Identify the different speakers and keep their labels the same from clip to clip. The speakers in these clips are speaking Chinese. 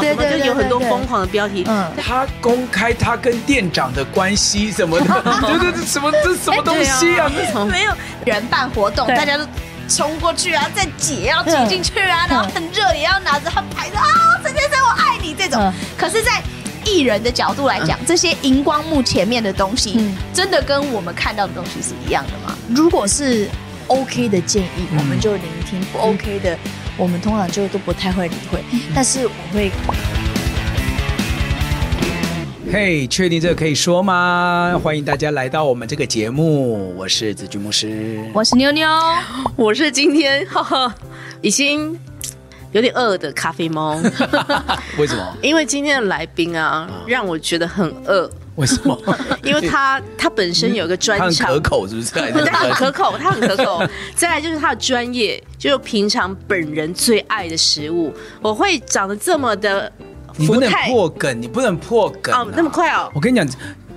Speaker 1: 对对，
Speaker 2: 就有很多疯狂的标题。
Speaker 3: 嗯，他公开他跟店长的关系什么的，对对对，什么这什么东西啊？
Speaker 1: 没有人办活动，大家都冲过去啊，再挤要挤进去啊，然后很热也要拿着他牌子啊，陈先生我爱你这种。可是，在艺人的角度来讲，这些荧光幕前面的东西，真的跟我们看到的东西是一样的吗？
Speaker 4: 如果是 OK 的建议，我们就聆听；不 OK 的，我们通常就都不太会理会。但是我会。
Speaker 3: 嘿，确定这个可以说吗？欢迎大家来到我们这个节目，我是子君牧师，
Speaker 1: 我是妞妞，
Speaker 2: 我是今天哈哈已经。有点饿的咖啡猫，
Speaker 3: 为什么？
Speaker 2: 因为今天的来宾啊，让我觉得很饿。
Speaker 3: 为什么？
Speaker 2: 因为他他本身有个专长，
Speaker 3: 他很可口，是不是？
Speaker 2: 对，他很可口，他很可口。再来就是他的专业，就是平常本人最爱的食物。我会长得这么的，
Speaker 3: 你不能破梗，你不能破梗
Speaker 2: 哦，那么快哦！
Speaker 3: 我跟你讲。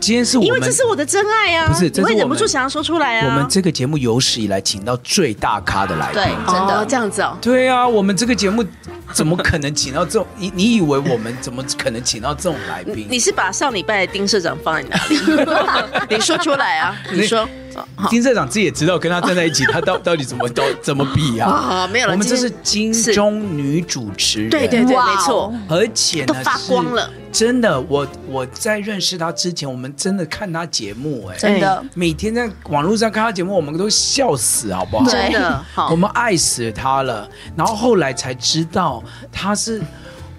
Speaker 3: 今天是我们，
Speaker 2: 因为这是我的真爱啊！
Speaker 3: 不是，这是我，
Speaker 2: 我会忍不住想要说出来啊！
Speaker 3: 我们这个节目有史以来请到最大咖的来宾，
Speaker 1: 对，真的、
Speaker 2: 哦、这样子哦。
Speaker 3: 对啊，我们这个节目怎么可能请到这种？你你以为我们怎么可能请到这种来宾？
Speaker 2: 你是把上礼拜的丁社长放在哪里？你说出来啊！你说。
Speaker 3: 丁社长自己也知道，跟他站在一起，他 到到底怎么都怎么比啊？
Speaker 2: 啊，没有了。
Speaker 3: 我们这是金钟女主持人，
Speaker 2: 对对对，没错。
Speaker 3: 而且呢，
Speaker 2: 都发光了。
Speaker 3: 真的，我我在认识他之前，我们真的看他节目，哎，
Speaker 1: 真的，
Speaker 3: 每天在网络上看他节目，我们都笑死，好不好？
Speaker 2: 真的，好
Speaker 3: 我们爱死他了。然后后来才知道，他是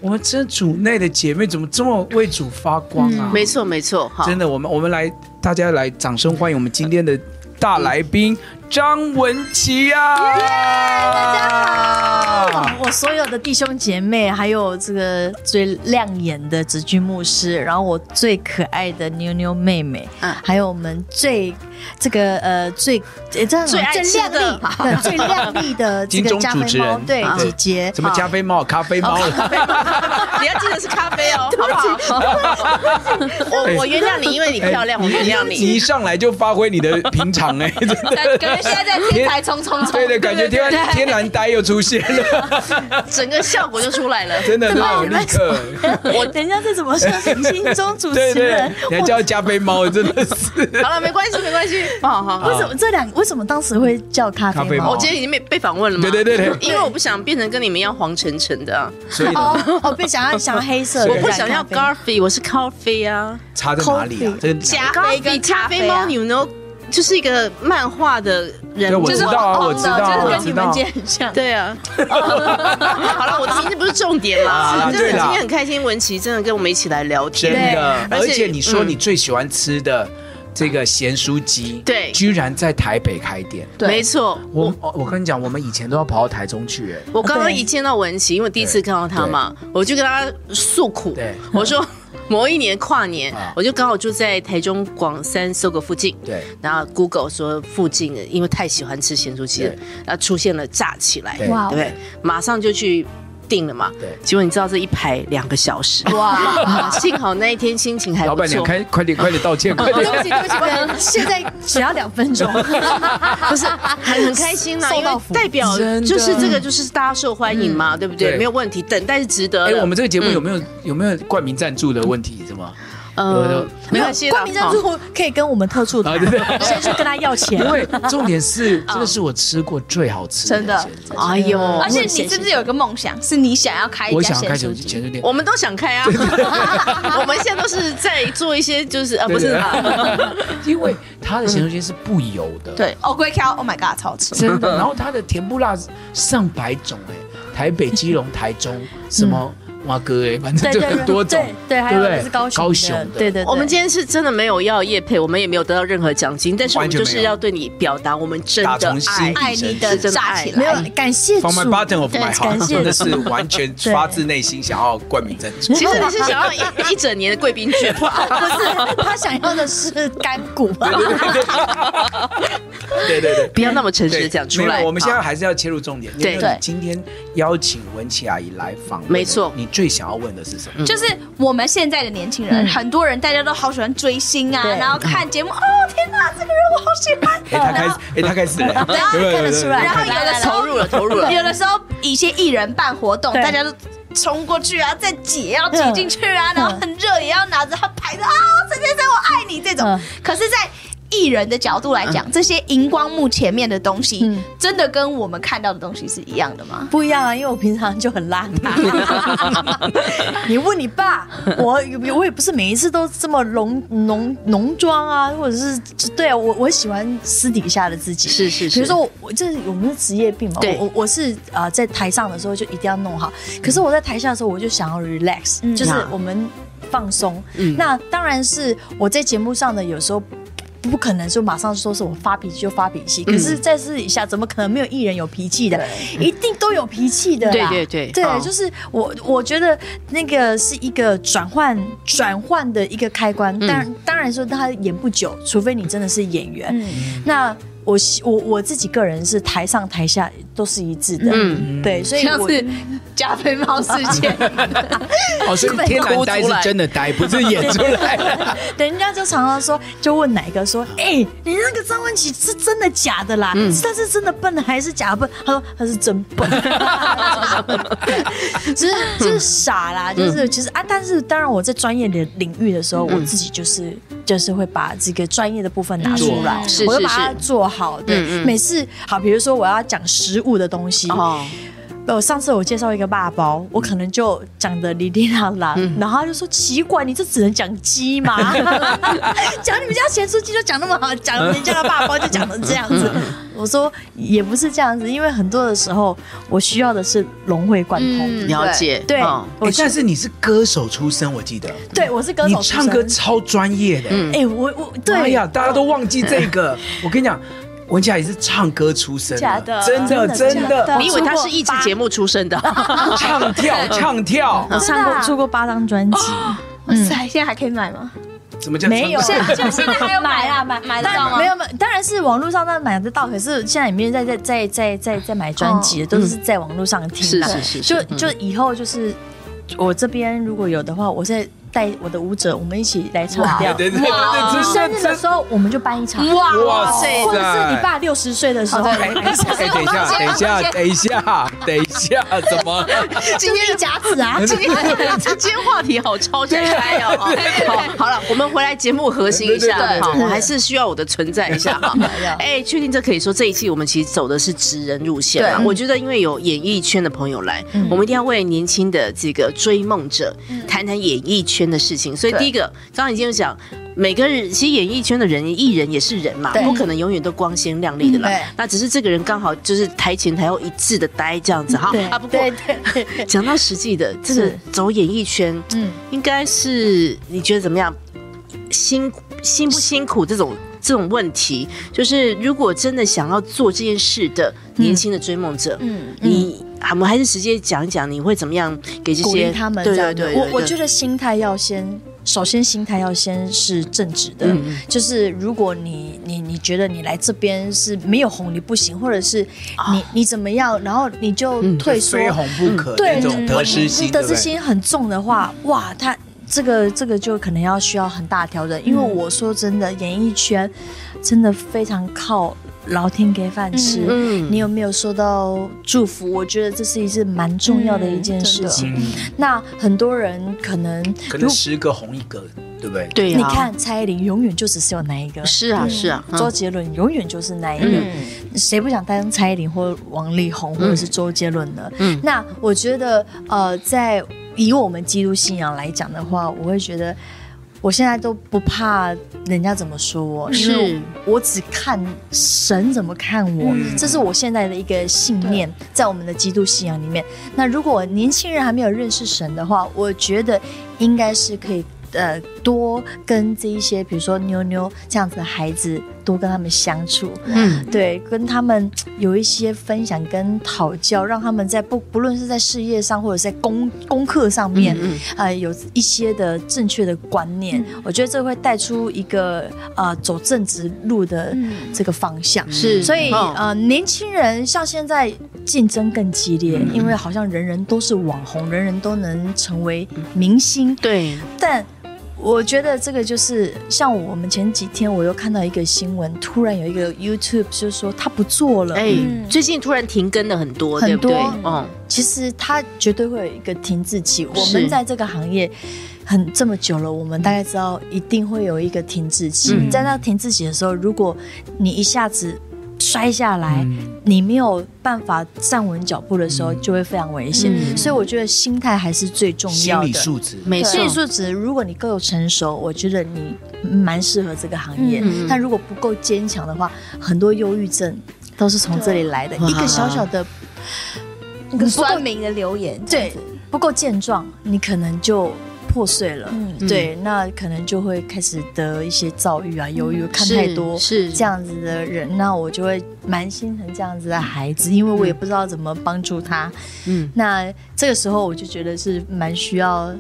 Speaker 3: 我们这组内的姐妹，怎么这么为主发光啊？
Speaker 2: 没错，没错，
Speaker 3: 真的，我们我们来。大家来，掌声欢迎我们今天的大来宾。张文琪啊，yeah,
Speaker 4: 大家好！我所有的弟兄姐妹，还有这个最亮眼的子君牧师，然后我最可爱的妞妞妹妹，嗯，还有我们最这个呃最这样最爱吃的 最亮丽的这个加菲猫，对姐姐，
Speaker 3: 什么加菲猫？咖啡猫？咖啡猫？
Speaker 2: 你要记得是咖啡哦，好不好？我我原谅你，因为你漂亮，我原谅你。
Speaker 3: 你一上来就发挥你的平常哎，真的。
Speaker 1: 现在在天台冲冲冲，
Speaker 3: 对对感觉天 天然呆又出现了，
Speaker 2: 整个效果就出来了，
Speaker 3: 真的很有立刻。
Speaker 4: 我等一下这怎么说？金钟主持人，
Speaker 3: 你还叫加菲猫，真的是。
Speaker 2: 好了，没关系，没关系。好好好。
Speaker 4: 为什么这两？为什么当时会叫咖啡猫？
Speaker 2: 我今天已经被被访问了嘛？
Speaker 3: 对对对，
Speaker 2: 因为我不想变成跟你们一样黄澄澄的，
Speaker 3: 所以
Speaker 4: 哦哦，不想要想要黑色，
Speaker 2: 我不想要 Garfield，我是 Coffee 啊。
Speaker 3: 差在哪里啊？这个
Speaker 2: 加菲跟咖啡猫，you know。就是一个漫画的人，
Speaker 3: 我知道啊，我知道，
Speaker 1: 就是跟你们姐很像。
Speaker 2: 对啊，好了，我今天不是重点啦，真的今天很开心，文琪真的跟我们一起来聊天，
Speaker 3: 真的。而且你说你最喜欢吃的这个咸酥鸡，
Speaker 2: 对，
Speaker 3: 居然在台北开店，
Speaker 2: 没错。
Speaker 3: 我我跟你讲，我们以前都要跑到台中去。哎，
Speaker 2: 我刚刚一见到文琪，因为第一次看到他嘛，我就跟他诉苦，我说。某一年跨年，我就刚好住在台中广三 SOGO 附近。对，然后 Google 说附近的，因为太喜欢吃咸酥鸡了，然后出现了炸起来，对不对？马上就去订了嘛。对，结果你知道这一排两个小时，哇！幸好那一天心情还不错。
Speaker 3: 老板娘，开快点 快点道歉，快点。
Speaker 4: 对不起对不起，现在只要两分钟，
Speaker 2: 不是很很开心呐，因为代表就是这个就是大家受欢迎嘛，对不对？没有问题，等待是值得。
Speaker 3: 哎，我们这个节目有没有有没有冠名赞助的问题？是吗？
Speaker 2: 呃，没关系，
Speaker 4: 冠名赞助可以跟我们特助的，先去跟他要钱。
Speaker 3: 因为重点是，这个是我吃过最好吃的，
Speaker 1: 真的。哎呦，而且你是不是有个梦想，是你想要开一家咸酥鸡？店？
Speaker 2: 我们都想开啊，我们现在都是在做一些，就是呃，不是，
Speaker 3: 因为他的咸酥鸡是不油的，
Speaker 1: 对，哦，龟壳，Oh my God，超吃，
Speaker 3: 真的。然后他的甜不辣上百种，哎，台北、基隆、台中，什么？哇哥哎，反正就很多种，
Speaker 4: 对，还有是高雄，高雄的，对对。
Speaker 2: 我们今天是真的没有要叶配，我们也没有得到任何奖金，但是我们就是要对你表达我们真的爱，
Speaker 1: 爱你的炸起来，
Speaker 4: 没有感谢主，
Speaker 3: 感谢，真的是完全发自内心想要冠名赞助。
Speaker 2: 其实你是想要一一整年的贵宾券，不
Speaker 4: 是？他想要的是干股。
Speaker 3: 对对对，
Speaker 2: 不要那么诚实的讲出来。
Speaker 3: 我们现在还是要切入重点，对对。今天邀请文琪阿姨来访，
Speaker 2: 没错，
Speaker 3: 你。最想要问的是什么？
Speaker 1: 就是我们现在的年轻人，很多人大家都好喜欢追星啊，然后看节目。哦，天哪，这个人我好喜欢。
Speaker 3: 哎，他开始，哎，他开始了，
Speaker 1: 然后看得出来。然后有的时候
Speaker 2: 投入了，投入了。
Speaker 1: 有的时候一些艺人办活动，大家都冲过去啊，再挤要挤进去啊，然后很热也要拿着他拍的啊，陈先生我爱你这种。可是，在艺人的角度来讲，这些荧光幕前面的东西，真的跟我们看到的东西是一样的吗？
Speaker 4: 不一样啊，因为我平常就很邋遢。你问你爸，我我也不是每一次都这么浓浓浓妆啊，或者是对啊，我我喜欢私底下的自己。
Speaker 2: 是是是。
Speaker 4: 比如说我，我这是我们是职业病嘛，我我我是呃在台上的时候就一定要弄好，可是我在台下的时候我就想要 relax，就是我们放松。嗯。那当然是我在节目上的有时候。不可能就马上说是我发脾气就发脾气，可是，在私底下怎么可能没有艺人有脾气的？一定都有脾气的。
Speaker 2: 对对对，
Speaker 4: 对，就是我，我觉得那个是一个转换转换的一个开关。当然，当然说他演不久，除非你真的是演员。那。我我我自己个人是台上台下都是一致的，嗯，对，所以我是
Speaker 1: 加菲猫事件，
Speaker 3: 哦，所以 天然呆是真的呆，不是演出来。的。
Speaker 4: 对，人家就常常说，就问哪个说，哎，你那个张文琪是真的假的啦？嗯，他是真的笨还是假笨？他说他是真笨，就是就是傻啦，就是其实啊，但是当然我在专业的领域的时候，我自己就是就是会把这个专业的部分拿出来，我会把它做。好对，每次好，比如说我要讲食物的东西。哦我上次我介绍一个爸包，我可能就讲的哩哩啦啦，然后他就说奇怪，你这只能讲鸡吗？讲你们家咸酥鸡就讲那么好，讲人家的爸包就讲成这样子。我说也不是这样子，因为很多的时候我需要的是融会贯通。
Speaker 2: 了解，
Speaker 4: 对。
Speaker 3: 但是你是歌手出身，我记得。
Speaker 4: 对，我是歌手出身。
Speaker 3: 你唱歌超专业的。哎，
Speaker 4: 我我对。
Speaker 3: 哎呀，大家都忘记这个。我跟你讲。文琪也是唱歌出身，
Speaker 4: 假的，
Speaker 3: 真的真的。
Speaker 2: 你以为他是益智节目出身的？
Speaker 3: 唱跳 唱跳，
Speaker 4: 我唱过出过八张专辑。
Speaker 1: 哇塞，现在还可以买吗？
Speaker 3: 怎么叫
Speaker 4: 没有？现在
Speaker 1: 现在还有买 啊买买得到吗？
Speaker 4: 没有没有，当然是网络上那买得到。可是现在也没人在在在在在在买专辑，都是在网络上听。
Speaker 2: 是是是，
Speaker 4: 就就以后就是我这边如果有的话，我在。带我的舞者，我们一起来唱掉。对对对，生日的时候我们就办一场。哇哇塞！或者是你爸六十岁的时候。哎，等一下，
Speaker 3: 等一下，等一下，等一下，怎么？
Speaker 4: 今天是甲子啊！今天
Speaker 2: 今天话题好超展开哦。好，好了，我们回来节目核心一下。哈，我还是需要我的存在一下哈。哎，确定这可以说这一期我们其实走的是直人路线嘛？我觉得因为有演艺圈的朋友来，我们一定要为年轻的这个追梦者谈谈演艺圈的事情，所以第一个，刚刚已经有讲，每个人其实演艺圈的人，艺人也是人嘛，不可能永远都光鲜亮丽的啦。那只是这个人刚好就是台前台后一致的呆这样子哈。啊，不过讲到实际的，这个走演艺圈，嗯，应该是你觉得怎么样？辛辛不辛苦？这种这种问题，就是如果真的想要做这件事的年轻的追梦者，嗯，你。我们还是直接讲一讲，你会怎么样给这些
Speaker 4: 他们？对对对，我我觉得心态要先，首先心态要先是正直的。就是如果你你你觉得你来这边是没有红你不行，或者是你你怎么样，然后你就退缩，
Speaker 3: 非红不可，对，得失心
Speaker 4: 得失心很重的话，哇，他这个这个就可能要需要很大调整。因为我说真的，演艺圈真的非常靠。老天给饭吃，嗯、你有没有收到祝福？我觉得这是一件蛮重要的一件事情。嗯、那很多人可能
Speaker 3: 可能十个红一个，对不对？
Speaker 2: 对、啊，
Speaker 4: 你看蔡依林永远就只是有那一个，
Speaker 2: 是啊是啊。
Speaker 4: 周杰伦永远就是那一个，谁、嗯、不想当蔡依林或王力宏或者是周杰伦呢？嗯，那我觉得呃，在以我们基督信仰来讲的话，我会觉得。我现在都不怕人家怎么说我，是因为我只看神怎么看我，嗯、这是我现在的一个信念，在我们的基督信仰里面。那如果年轻人还没有认识神的话，我觉得应该是可以。呃，多跟这一些，比如说妞妞这样子的孩子，多跟他们相处，嗯，对，跟他们有一些分享跟讨教，让他们在不不论是在事业上或者在功功课上面，嗯，嗯，呃，有一些的正确的观念，嗯、我觉得这会带出一个呃走正直路的这个方向。是、嗯，所以、哦、呃，年轻人像现在竞争更激烈，嗯、因为好像人人都是网红，人人都能成为明星，
Speaker 2: 对，
Speaker 4: 但。我觉得这个就是像我们前几天我又看到一个新闻，突然有一个 YouTube 就是说他不做了，哎，
Speaker 2: 最近突然停更了很多，很多，嗯，
Speaker 4: 其实它绝对会有一个停滞期。我们在这个行业很这么久了，我们大概知道一定会有一个停滞期。嗯、在那停滞期的时候，如果你一下子摔下来，嗯、你没有办法站稳脚步的时候，就会非常危险。嗯、所以我觉得心态还是最重要的。心理
Speaker 3: 素质，
Speaker 4: 没错。心理素质，如果你够成熟，我觉得你蛮适合这个行业。嗯、但如果不够坚强的话，很多忧郁症都是从这里来的。一个小小的
Speaker 1: 一个酸民的留言，
Speaker 4: 对，不够健壮，你可能就。破碎了，嗯，对，那可能就会开始得一些躁郁啊、忧郁，看太多是这样子的人，那我就会蛮心疼这样子的孩子，因为我也不知道怎么帮助他，嗯，那这个时候我就觉得是蛮需要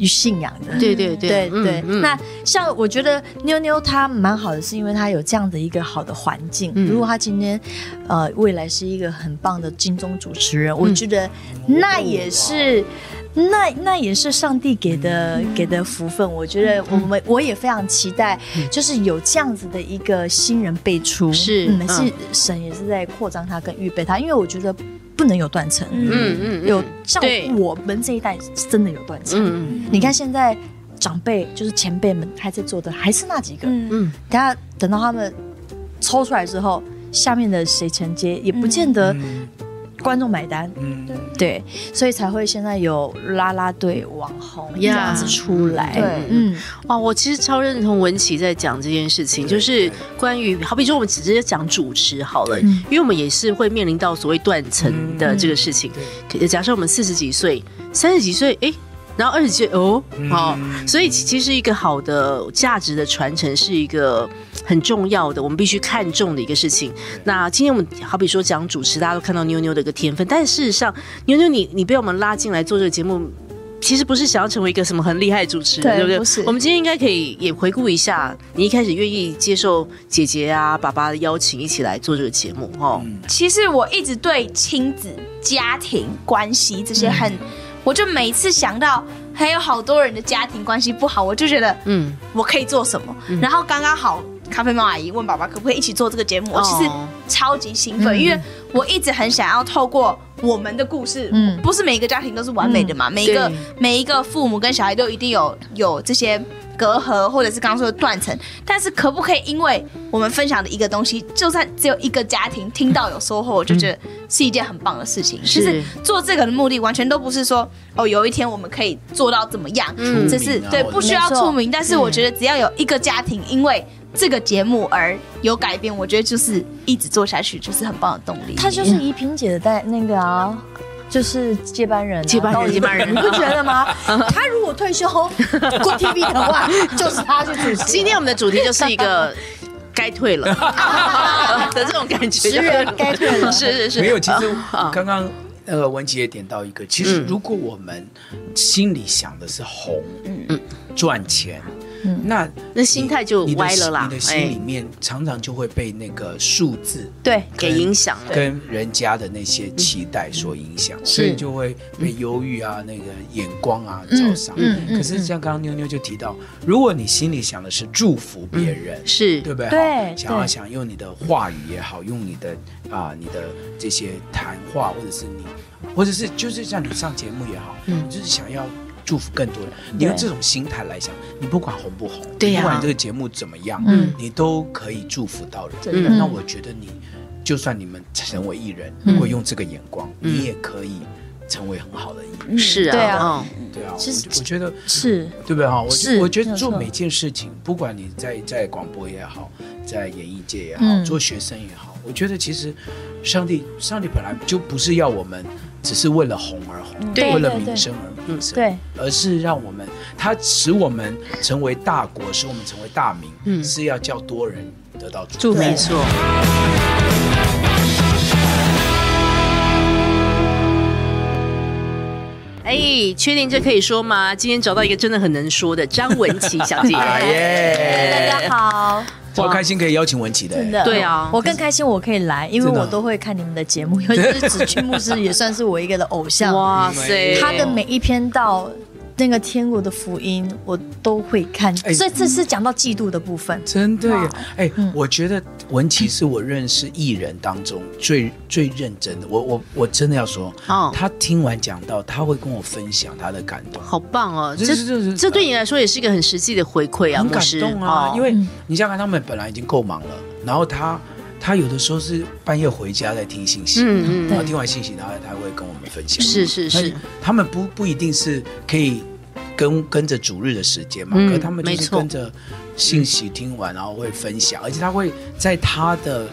Speaker 4: 信仰的，
Speaker 2: 对对对。
Speaker 4: 对对。那像我觉得妞妞她蛮好的，是因为她有这样的一个好的环境。如果她今天呃未来是一个很棒的金钟主持人，我觉得那也是。那那也是上帝给的、嗯、给的福分，我觉得我们、嗯、我也非常期待，就是有这样子的一个新人辈出，是，嗯，是神也是在扩张他跟预备他，因为我觉得不能有断层，嗯嗯，嗯。有像我们这一代真的有断层，嗯嗯，你看现在长辈就是前辈们还在做的还是那几个，嗯。嗯，等下等到他们抽出来之后，下面的谁承接也不见得。嗯观众买单，嗯，对对，所以才会现在有啦啦队网红这样子出来，对，
Speaker 2: 嗯，哇，我其实超认同文琪在讲这件事情，就是关于好比说我们直接讲主持好了，因为我们也是会面临到所谓断层的这个事情。假设我们四十几岁、三十几岁，哎。然后二十岁哦，好，所以其实一个好的价值的传承是一个很重要的，我们必须看重的一个事情。那今天我们好比说讲主持，大家都看到妞妞的一个天分，但事实上，妞妞你你被我们拉进来做这个节目，其实不是想要成为一个什么很厉害的主持人，对不对？不是。我们今天应该可以也回顾一下，你一开始愿意接受姐姐啊、爸爸的邀请，一起来做这个节目，哦。
Speaker 1: 其实我一直对亲子、家庭关系这些很。嗯我就每次想到还有好多人的家庭关系不好，我就觉得，嗯，我可以做什么？嗯、然后刚刚好，咖啡猫阿姨问爸爸可不可以一起做这个节目，我其实超级兴奋，嗯、因为我一直很想要透过我们的故事，嗯，不是每一个家庭都是完美的嘛，嗯、每一个每一个父母跟小孩都一定有有这些。隔阂，或者是刚刚说的断层，但是可不可以因为我们分享的一个东西，就算只有一个家庭听到有收获，我就觉得是一件很棒的事情。其实做这个的目的完全都不是说哦，有一天我们可以做到怎么样，这是对，不需要出名。但是我觉得只要有一个家庭因为这个节目而有改变，我觉得就是一直做下去就是很棒的动力。
Speaker 4: 他就是怡萍姐的代那个啊。就是接班人，
Speaker 2: 接班人，接班人，
Speaker 4: 你不觉得吗？他如果退休过 TV 的话，就是他去主持。
Speaker 2: 今天我们的主题就是一个 该退了的这种感觉，
Speaker 4: 是该退了，
Speaker 2: 是是是。
Speaker 3: 没有，其实刚刚那个文琪也点到一个，其实如果我们心里想的是红，嗯，赚钱。那
Speaker 2: 那心态就歪了啦，
Speaker 3: 你的心里面常常就会被那个数字
Speaker 2: 对给影响了，
Speaker 3: 跟人家的那些期待所影响，所以就会被忧郁啊，那个眼光啊照伤。可是像刚刚妞妞就提到，如果你心里想的是祝福别人，是。对不对？对，想要想用你的话语也好，用你的啊你的这些谈话，或者是你，或者是就是像你上节目也好，嗯，就是想要。祝福更多人，你用这种心态来想，你不管红不红，对呀，不管这个节目怎么样，嗯，你都可以祝福到人。真的，那我觉得你，就算你们成为艺人，如果用这个眼光，你也可以成为很好的艺人。
Speaker 2: 是啊，对啊，
Speaker 3: 对啊。其实我觉得
Speaker 4: 是，
Speaker 3: 对不对？哈？我我觉得做每件事情，不管你在在广播也好，在演艺界也好，做学生也好，我觉得其实上帝，上帝本来就不是要我们。只是为了红而红，为了名声而对，而是让我们，它使我们成为大国，使我们成为大名，嗯，是要叫多人得到祝福。
Speaker 2: 没错。哎，确定这可以说吗？今天找到一个真的很能说的张文琪小姐，
Speaker 4: 耶，大家好。
Speaker 3: 超开心可以邀请文琪的，
Speaker 4: 真的。对啊，我更开心我可以来，因为我都会看你们的节目，尤其是子君牧师也算是我一个的偶像。哇塞，他的每一篇道那个天国的福音，我都会看。所以这是讲到嫉妒的部分，
Speaker 3: 真的耶。哎，我觉得文琪是我认识艺人当中 最最认真的。我我我真的要说，哦，他听完讲到，他会跟我分享他的感动，
Speaker 2: 好棒哦！这这这对你来说也是一个很实际的回馈啊，
Speaker 3: 很感动啊。因为你想想看，他们本来已经够忙了，然后他。他有的时候是半夜回家在听信息，嗯嗯，然后听完信息，然后他会跟我们分享，
Speaker 2: 是是是，
Speaker 3: 他们不不一定是可以跟跟着主日的时间嘛，可他们就是跟着信息听完，然后会分享，而且他会在他的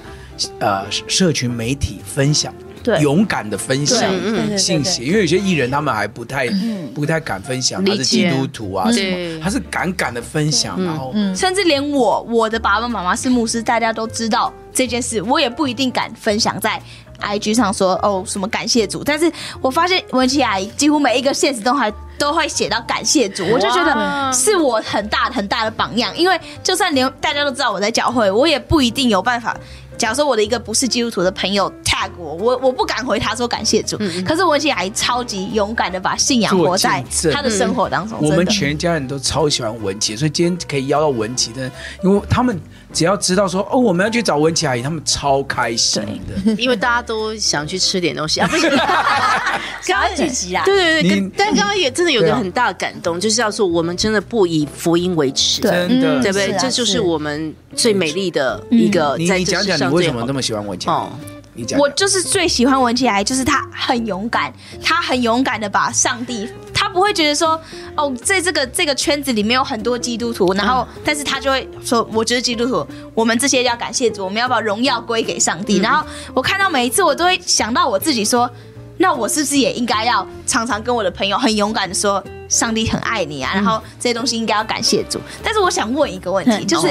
Speaker 3: 呃社群媒体分享。对，勇敢的分享信息，因为有些艺人他们还不太不太敢分享他是基督徒啊什么，他是敢敢的分享，然后
Speaker 1: 甚至连我我的爸爸妈妈是牧师，大家都知道这件事，我也不一定敢分享在 IG 上说哦什么感谢主，但是我发现文琪阿姨几乎每一个现实都还都会写到感谢主，我就觉得是我很大很大的榜样，因为就算连大家都知道我在教会，我也不一定有办法。假如说我的一个不是基督徒的朋友 tag 我，我我不敢回他说感谢主。嗯、可是文琪阿姨超级勇敢的把信仰活在他的生活当中。
Speaker 3: 我们全家人都超喜欢文琪，所以今天可以邀到文琪的，因为他们。只要知道说哦，我们要去找文琪阿姨，他们超开心的，
Speaker 2: 因为大家都想去吃点东西 啊。不是，
Speaker 1: 刚刚聚集啊，
Speaker 2: 对对对，但刚刚也真的有个很大的感动，就是要说我们真的不以福音为耻，
Speaker 3: 真的，
Speaker 2: 对不对？这就是我们最美丽的一个。
Speaker 3: 你你讲讲你为什么那么喜欢文琪？哦，你讲，
Speaker 1: 我就是最喜欢文琦阿姨，就是他很勇敢，他很勇敢的把上帝。他不会觉得说，哦，在这个这个圈子里面有很多基督徒，然后，但是他就会说，我觉得基督徒，我们这些要感谢主，我们要把荣耀归给上帝。然后我看到每一次，我都会想到我自己说，那我是不是也应该要常常跟我的朋友很勇敢的说，上帝很爱你啊，然后这些东西应该要感谢主。但是我想问一个问题，就是。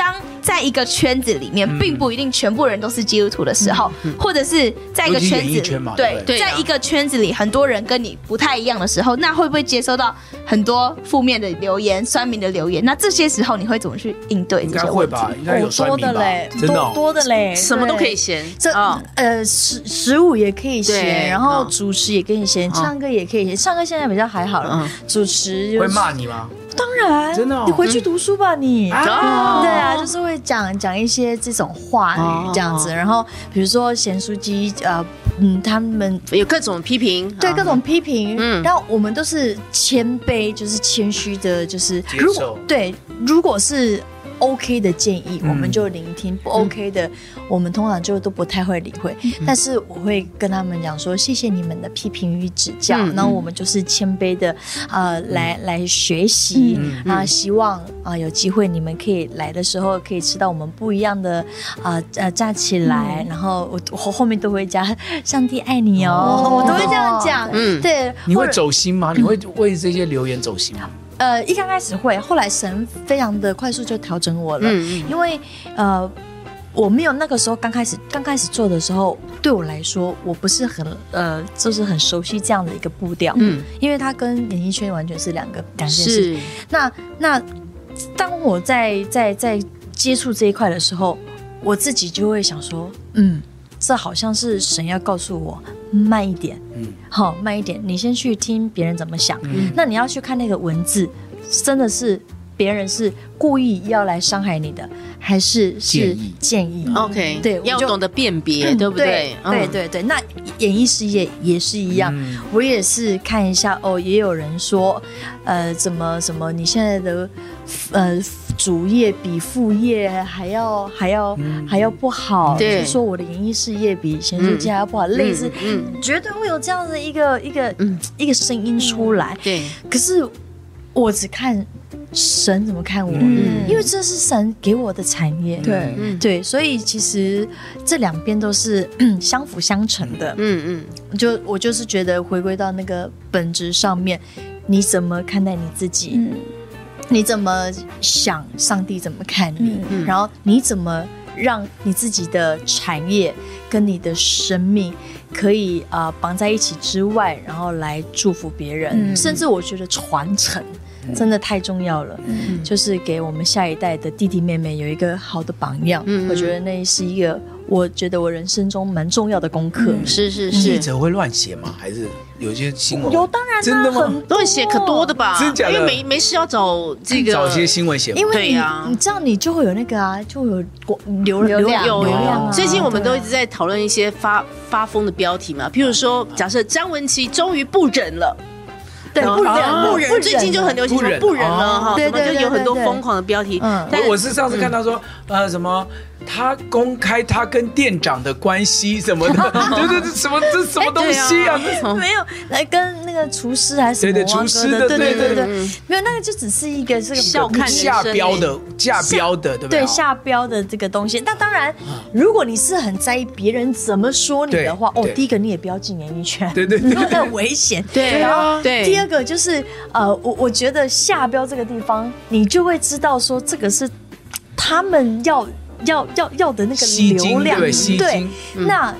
Speaker 1: 当在一个圈子里面，并不一定全部人都是基督徒的时候，或者是在一个圈子里，对，在一个圈子里，很多人跟你不太一样的时候，那会不会接收到很多负面的留言、酸民的留言？那这些时候你会怎么去应对？
Speaker 3: 应该会吧，应该有多的嘞，
Speaker 4: 多多的嘞，
Speaker 2: 什么都可以嫌。
Speaker 4: 这呃，食食物也可以嫌，然后主持也可以嫌，唱歌也可以嫌。唱歌现在比较还好了，主持
Speaker 3: 会骂你吗？
Speaker 4: 当然，真的、哦，你回去读书吧，你。嗯、对啊，就是会讲讲一些这种话语这样子，哦、然后比如说咸酥鸡，呃，嗯，他们
Speaker 2: 有各种批评，
Speaker 4: 对，各种批评，嗯，然后我们都是谦卑，就是谦虚的，就是如果对，如果是。OK 的建议，我们就聆听；不 OK 的，我们通常就都不太会理会。但是我会跟他们讲说：“谢谢你们的批评与指教。”那我们就是谦卑的，呃，来来学习啊。希望啊，有机会你们可以来的时候，可以吃到我们不一样的啊呃，站起来。然后我我后面都会加“上帝爱你哦”，我都会这样讲。嗯，对。
Speaker 3: 你会走心吗？你会为这些留言走心吗？
Speaker 4: 呃，一刚开始会，后来神非常的快速就调整我了，嗯、因为呃，我没有那个时候刚开始刚开始做的时候，对我来说，我不是很呃，就是很熟悉这样的一个步调，嗯，因为它跟演艺圈完全是两个两件事。是那那当我在在在接触这一块的时候，我自己就会想说，嗯。这好像是神要告诉我慢一点，嗯，好慢一点。你先去听别人怎么想，嗯，那你要去看那个文字，真的是别人是故意要来伤害你的，还是是建议
Speaker 2: ？OK，对，要懂得辨别，对不对？
Speaker 4: 对对对。那演艺事业也是一样，我也是看一下哦，也有人说，呃，怎么怎么，你现在的呃。主业比副业还要还要还要不好，就是说我的演艺事业比咸酥鸡还要不好，类似，绝对会有这样的一个一个一个声音出来。对，可是我只看神怎么看我，因为这是神给我的产业。对。对，所以其实这两边都是 相辅相成的。嗯嗯，就我就是觉得回归到那个本质上面，你怎么看待你自己？你怎么想，上帝怎么看你？嗯、然后你怎么让你自己的产业跟你的生命可以啊、呃、绑在一起之外，然后来祝福别人，嗯、甚至我觉得传承真的太重要了。嗯，就是给我们下一代的弟弟妹妹有一个好的榜样。嗯，我觉得那是一个。我觉得我人生中蛮重要的功课，
Speaker 2: 是是是。
Speaker 3: 记者会乱写吗？还是有些新闻？
Speaker 4: 有，当然
Speaker 3: 真的吗？
Speaker 2: 乱写可多的吧？
Speaker 3: 真假的？
Speaker 2: 因为没没事要找这个
Speaker 3: 找一些新闻写。
Speaker 4: 因为你你这样你就会有那个啊，就有流流量流量。
Speaker 2: 最近我们都一直在讨论一些发发疯的标题嘛，譬如说，假设张文琪终于不忍了。
Speaker 4: 对，不忍不忍，
Speaker 2: 最近就很流行说不忍了哈，对对，就有很多疯狂的标题。
Speaker 3: 我我是上次看到说，呃，什么他公开他跟店长的关系什么的，对对对，什么这什么东西啊？
Speaker 4: 没有，来跟那个厨师还是什么？对对，厨师的，对对对对，没有，那个就只是一个这个
Speaker 2: 笑看
Speaker 3: 下标的下标的，对不对？
Speaker 4: 对下标的这个东西。那当然，如果你是很在意别人怎么说你的话，哦，第一个你也不要进演艺圈，
Speaker 3: 对对，
Speaker 4: 因为很危险。
Speaker 2: 对啊，对。
Speaker 4: 第二个就是呃，我我觉得下标这个地方，你就会知道说这个是他们要。要要要的那个流量，对，那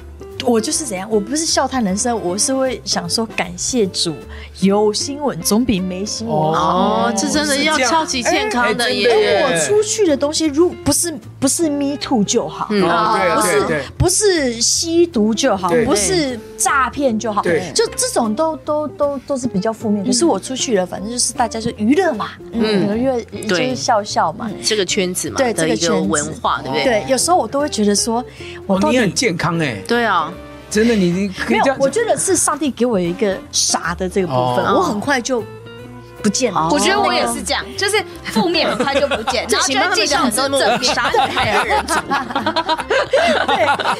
Speaker 4: 我就是怎样？我不是笑叹人生，我是会想说感谢主，有新闻总比没新闻好。
Speaker 2: 哦，这真的要超级健康的耶！
Speaker 4: 我出去的东西，如不是不是 me too 就好，不是不是吸毒就好，不是诈骗就好，就这种都都都都是比较负面。可是我出去了，反正就是大家就娱乐嘛，嗯，因为就是笑笑嘛，
Speaker 2: 这个圈子嘛，对这个圈子。文化。
Speaker 4: 对，有时候我都会觉得说，
Speaker 3: 我你很健康哎，
Speaker 2: 对啊，
Speaker 3: 真的，你你
Speaker 4: 没有，我觉得是上帝给我一个傻的这个部分，我很快就。不见了，
Speaker 1: 我觉得我也是这样，就是负面 很快就不见，然后就记得很多正面。傻的太阳人
Speaker 4: 对，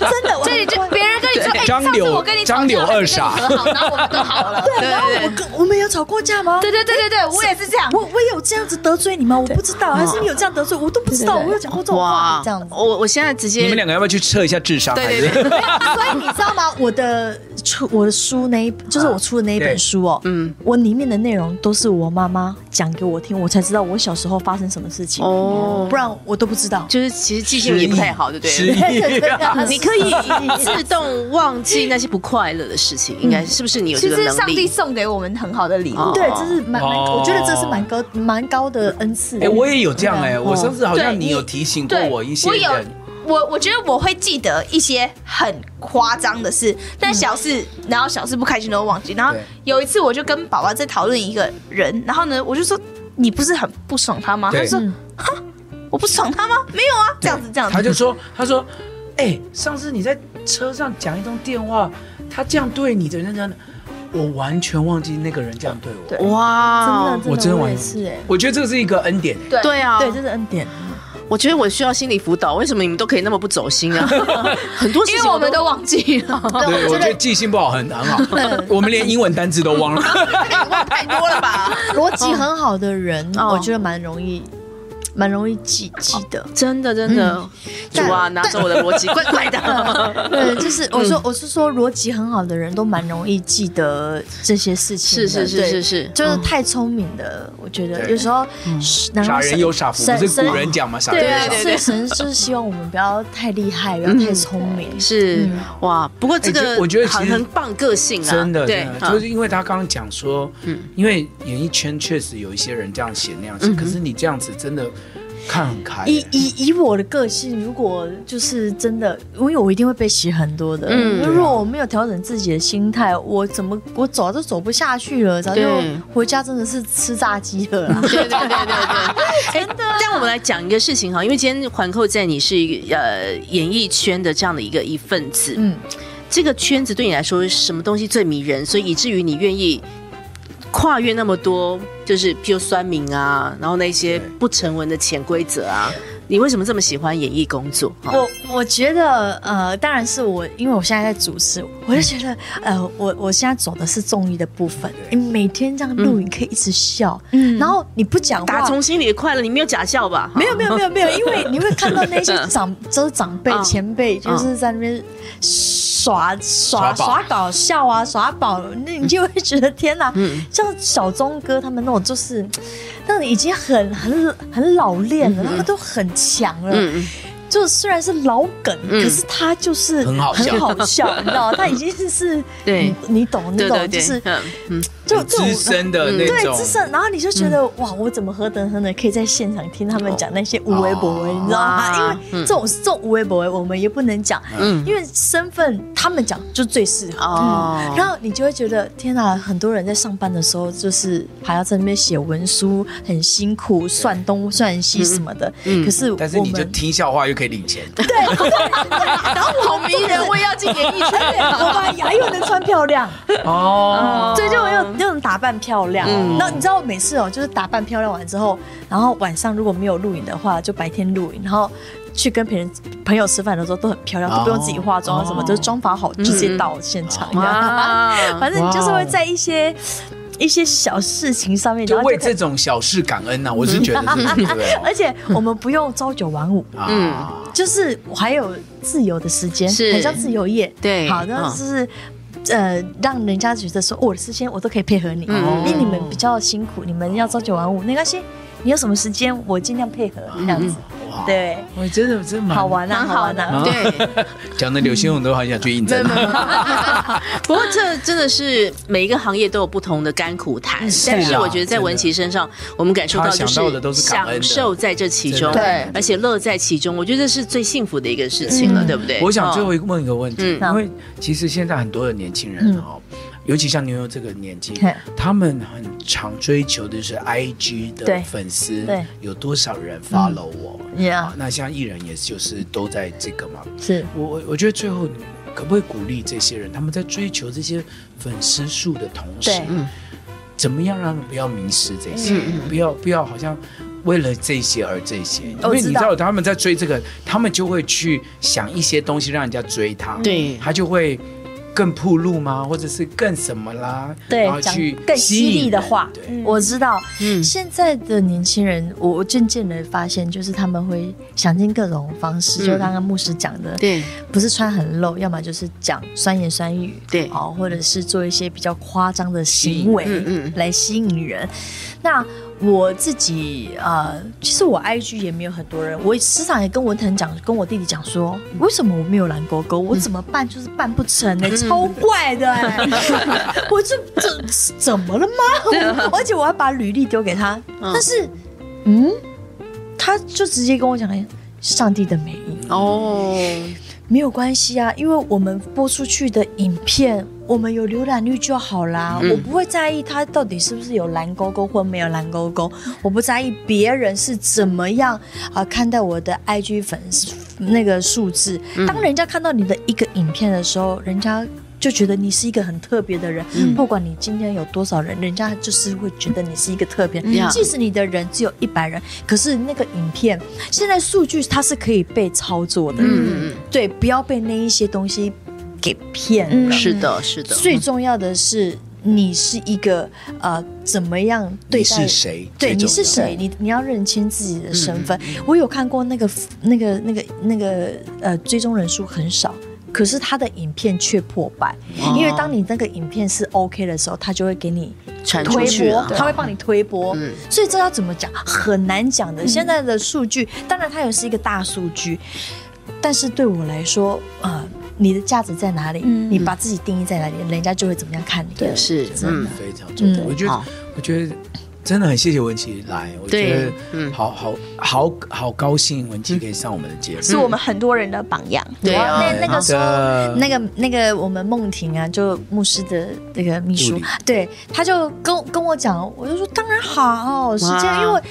Speaker 4: 真的，
Speaker 1: 所以就别人跟你说，哎，上次我跟你
Speaker 3: 张柳二傻，
Speaker 1: 然后我们都好了。
Speaker 4: 对，然后我跟我们有吵过架吗？
Speaker 1: 对对对对对，我也是这样。
Speaker 4: 我我有这样子得罪你吗？我不知道，还是你有这样得罪我都不知道。我有讲过这种话，这样子。
Speaker 2: 我我现在直接，
Speaker 3: 你们两个要不要去测一下智商？对对对。
Speaker 4: 所以你知道吗？我的出我的书那一就是我出的那一本书哦，嗯，我里面的内容都是我妈妈讲。给我听，我才知道我小时候发生什么事情哦，不然我都不知道。
Speaker 2: 就是其实记性也不太好，对不对？你可以自动忘记那些不快乐的事情，应该是不是你有这个能力？
Speaker 1: 其实上帝送给我们很好的礼物，
Speaker 4: 对，这是蛮蛮，我觉得这是蛮高蛮高的恩赐。
Speaker 3: 哎，我也有这样哎，我上次好像你有提醒过我一些。
Speaker 1: 我有，我我觉得我会记得一些很夸张的事，但小事，然后小事不开心都忘记。然后有一次我就跟宝宝在讨论一个人，然后呢，我就说。你不是很不爽他吗？他说：“哈，我不爽他吗？没有啊，这样子这样子。”
Speaker 3: 他就说：“他说，哎，上次你在车上讲一通电话，他这样对你的人，真的，我完全忘记那个人这样对我。
Speaker 4: 哇，真的，
Speaker 3: 我真的我也是哎，我觉得这是一个恩典。
Speaker 2: 对对啊，
Speaker 4: 对，这是恩典。
Speaker 2: 我觉得我需要心理辅导。为什么你们都可以那么不走心啊？很多事情我们都忘记了。
Speaker 3: 对，我觉得记性不好很很好。我们连英文单词都忘了，
Speaker 2: 忘太多了吧？
Speaker 4: 逻辑很好的人，我觉得蛮容易。蛮容易记记得，
Speaker 2: 真的真的，主啊，拿走我的逻辑，怪怪的。
Speaker 4: 对，就是我说我是说逻辑很好的人都蛮容易记得这些事情。
Speaker 2: 是是是是是，
Speaker 4: 就是太聪明的，我觉得有时候
Speaker 3: 傻人有傻福，不是古人讲嘛？傻人有傻福。
Speaker 4: 对，神就是希望我们不要太厉害，不要太聪明。
Speaker 2: 是哇，不过这个我觉得其实很棒个性啊，
Speaker 3: 真的对，就是因为他刚刚讲说，嗯，因为演艺圈确实有一些人这样写那样写，可是你这样子真的。看很开。
Speaker 4: 以以以我的个性，如果就是真的，因为我一定会被洗很多的。嗯，如果我没有调整自己的心态，我怎么我走都走不下去了，早就回家真的是吃炸鸡了。
Speaker 2: 对对对对对，真的。但我们来讲一个事情哈，因为今天环扣在你是一个呃演艺圈的这样的一个一份子，嗯，这个圈子对你来说什么东西最迷人？所以以至于你愿意。跨越那么多，就是譬如酸民啊，然后那些不成文的潜规则啊，你为什么这么喜欢演艺工作？
Speaker 4: 我我觉得，呃，当然是我，因为我现在在主持，我就觉得，呃，我我现在走的是综艺的部分，你每天这样录影可以一直笑，嗯，然后你不讲话，
Speaker 2: 打从心里的快乐，你没有假笑吧？
Speaker 4: 没有没有没有没有，因为你会看到那些长，就是长辈前辈，就是在那边。耍耍耍搞笑啊，耍宝，那你就会觉得天哪！像小钟哥他们那种，就是那种已经很很很老练了，他们都很强了。就虽然是老梗，可是他就是很好笑，你知道吗？他已经是 对，你懂你懂，就是
Speaker 3: 就资深的那种，
Speaker 4: 对资深，然后你就觉得哇，我怎么何德何能可以在现场听他们讲那些无微不微，你知道吗？因为这种这种无微不微，我们也不能讲，嗯，因为身份他们讲就最适合，嗯，然后你就会觉得天哪，很多人在上班的时候就是还要在那边写文书，很辛苦，算东算西什么的，嗯，可是
Speaker 3: 但是你就听笑话又可以领钱，
Speaker 4: 对，然后好迷人，我也要进演艺圈，我把牙又能穿漂亮，哦，扮漂亮，那、嗯、你知道每次哦、喔，就是打扮漂亮完之后，然后晚上如果没有录影的话，就白天录影，然后去跟别人朋友吃饭的时候都很漂亮，哦、都不用自己化妆什么，哦、就是妆法好直接到现场。反正你就是会在一些一些小事情上面，
Speaker 3: 就为这种小事感恩呐、啊。我是觉得是，
Speaker 4: 而且我们不用朝九晚五，嗯，就是还有自由的时间，是。很像自由业。对，好的，就是。呃，让人家觉得说，我的时间我都可以配合你，因为你们比较辛苦，你们要朝九晚五，没关系，你有什么时间，我尽量配合这样子。对，
Speaker 3: 我真的真的
Speaker 4: 好玩啊，好玩啊！对，
Speaker 3: 讲的刘先生都好想去应征。
Speaker 2: 不过这真的是每一个行业都有不同的甘苦谈，但是我觉得在文琪身上，我们感受到就是享受在这其中，对，而且乐在其中。我觉得这是最幸福的一个事情了，对不对？
Speaker 3: 我想最后问一个问题，因为其实现在很多的年轻人哦。尤其像牛牛这个年纪，他们很常追求的是 IG 的粉丝有多少人 follow 我。那像艺人，也就是都在这个嘛。是。我我我觉得最后可不可以鼓励这些人，他们在追求这些粉丝数的同时，对。怎么样让他们不要迷失这些，嗯、不要不要好像为了这些而这些，因为你知道他们在追这个，他们就会去想一些东西让人家追他，对，他就会。更铺路吗？或者是更什么啦？
Speaker 4: 对，讲更犀利的话。对，我知道。嗯，现在的年轻人，我渐渐的发现，就是他们会想尽各种方式，就刚刚牧师讲的，对，不是穿很露，要么就是讲酸言酸语，对，哦，或者是做一些比较夸张的行为，嗯，来吸引人。那我自己呃，其实我 IG 也没有很多人，我时常也跟文腾讲，跟我弟弟讲说，为什么我没有蓝勾勾？我怎么办？就是办不成呢、欸，超怪的、欸，我这这怎么了吗？而且我还把履历丢给他，但是嗯，他就直接跟我讲，上帝的美意哦。没有关系啊，因为我们播出去的影片，我们有浏览率就好啦。嗯、我不会在意他到底是不是有蓝勾勾或没有蓝勾勾，我不在意别人是怎么样啊、呃、看待我的 IG 粉丝那个数字。当人家看到你的一个影片的时候，人家。就觉得你是一个很特别的人，嗯、不管你今天有多少人，人家就是会觉得你是一个特别。嗯、即使你的人只有一百人，可是那个影片现在数据它是可以被操作的。嗯，对，不要被那一些东西给骗了。
Speaker 2: 嗯、是的，是的。
Speaker 4: 最重要的是你是一个呃，怎么样对待？
Speaker 3: 你是谁？
Speaker 4: 对，你是谁？你你要认清自己的身份。嗯、我有看过那个那个那个那个呃，追踪人数很少。可是他的影片却破百，因为当你那个影片是 OK 的时候，他就会给你推播，他会帮你推播。所以这要怎么讲？很难讲的。现在的数据，当然它也是一个大数据，但是对我来说，呃，你的价值在哪里？你把自己定义在哪里，人家就会怎么样看你。
Speaker 2: 对，是
Speaker 3: 真的。非常重要。我觉得，我觉得。真的很谢谢文琪来，我觉得嗯，好好好好高兴文琪可以上我们的节目，
Speaker 1: 是我们很多人的榜样。
Speaker 4: 对啊，那那个时候，那个那个我们梦婷啊，就牧师的那个秘书，对，他就跟跟我讲，我就说当然好，是这样，因为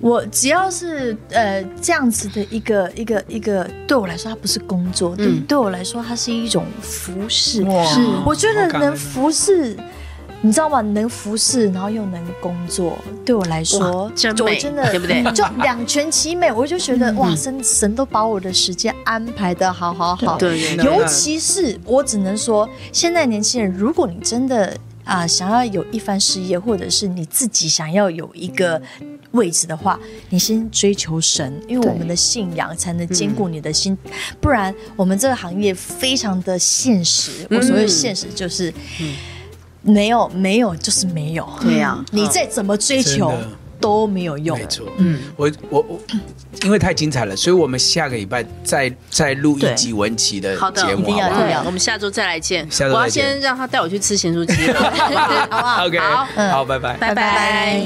Speaker 4: 我只要是呃这样子的一个一个一个，对我来说，它不是工作，对对我来说，它是一种服侍，是我觉得能服侍。你知道吗？能服侍，然后又能工作，对我来说，
Speaker 2: 真美，
Speaker 4: 真的，
Speaker 2: 对不对？
Speaker 4: 就两全其美，我就觉得哇，神神都把我的时间安排的好好好。对，尤其是我只能说，现在年轻人，如果你真的啊想要有一番事业，或者是你自己想要有一个位置的话，你先追求神，因为我们的信仰才能坚固你的心，不然我们这个行业非常的现实。我所谓现实就是。没有，没有，就是没有。对呀，你再怎么追求，都没有用。
Speaker 3: 没错，嗯，我我我，因为太精彩了，所以我们下个礼拜再再录一集文琪的节目，
Speaker 2: 好不好？我们下周再来见。我要先让他带我去吃咸酥鸡，好不好
Speaker 3: ？OK，好，好，拜拜，
Speaker 2: 拜拜。